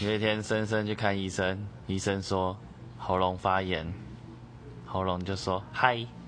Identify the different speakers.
Speaker 1: 有一天深深去看医生医生说喉咙发炎喉咙就说嗨。